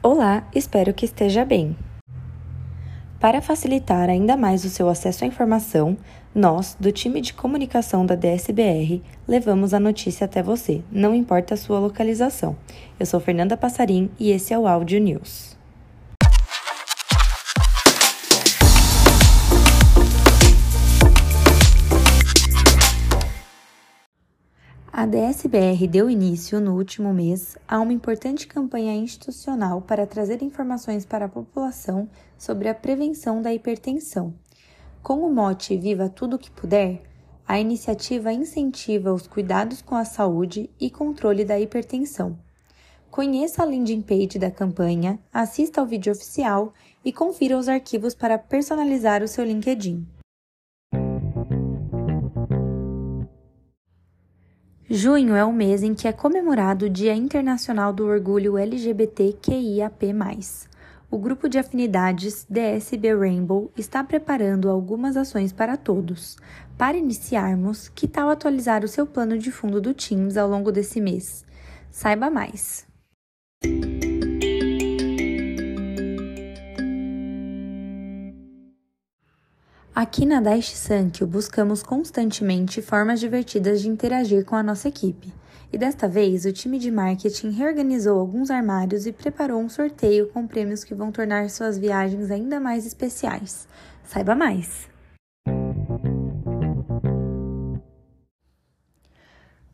Olá, espero que esteja bem. Para facilitar ainda mais o seu acesso à informação, nós, do time de comunicação da DSBR, levamos a notícia até você, não importa a sua localização. Eu sou Fernanda Passarim e esse é o Áudio News. A DSBR deu início, no último mês, a uma importante campanha institucional para trazer informações para a população sobre a prevenção da hipertensão. Com o mote Viva Tudo o que Puder, a iniciativa incentiva os cuidados com a saúde e controle da hipertensão. Conheça a landing page da campanha, assista ao vídeo oficial e confira os arquivos para personalizar o seu LinkedIn. Junho é o mês em que é comemorado o Dia Internacional do Orgulho LGBTQIAP+. O grupo de afinidades DSB Rainbow está preparando algumas ações para todos. Para iniciarmos, que tal atualizar o seu plano de fundo do Teams ao longo desse mês? Saiba mais! Aqui na Daishi Sankyo buscamos constantemente formas divertidas de interagir com a nossa equipe. E desta vez, o time de marketing reorganizou alguns armários e preparou um sorteio com prêmios que vão tornar suas viagens ainda mais especiais. Saiba mais!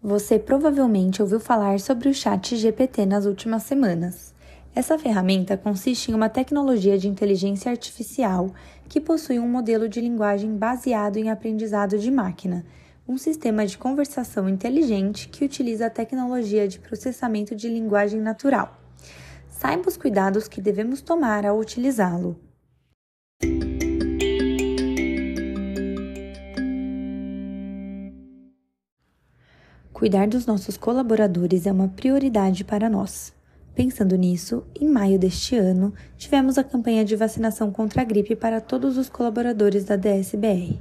Você provavelmente ouviu falar sobre o Chat GPT nas últimas semanas. Essa ferramenta consiste em uma tecnologia de inteligência artificial que possui um modelo de linguagem baseado em aprendizado de máquina, um sistema de conversação inteligente que utiliza a tecnologia de processamento de linguagem natural. Saiba os cuidados que devemos tomar ao utilizá-lo. Cuidar dos nossos colaboradores é uma prioridade para nós. Pensando nisso, em maio deste ano, tivemos a campanha de vacinação contra a gripe para todos os colaboradores da DSBR.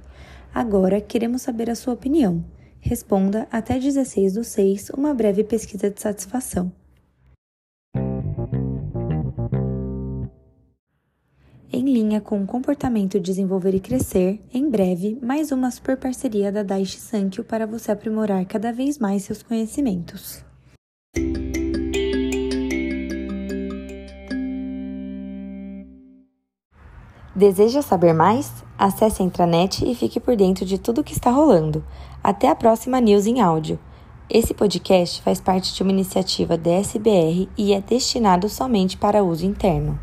Agora, queremos saber a sua opinião. Responda até 16 do 6 uma breve pesquisa de satisfação. Em linha com o comportamento Desenvolver e Crescer, em breve, mais uma super parceria da Daishi Sankyo para você aprimorar cada vez mais seus conhecimentos. Deseja saber mais? Acesse a intranet e fique por dentro de tudo o que está rolando. Até a próxima News em áudio. Esse podcast faz parte de uma iniciativa da SBR e é destinado somente para uso interno.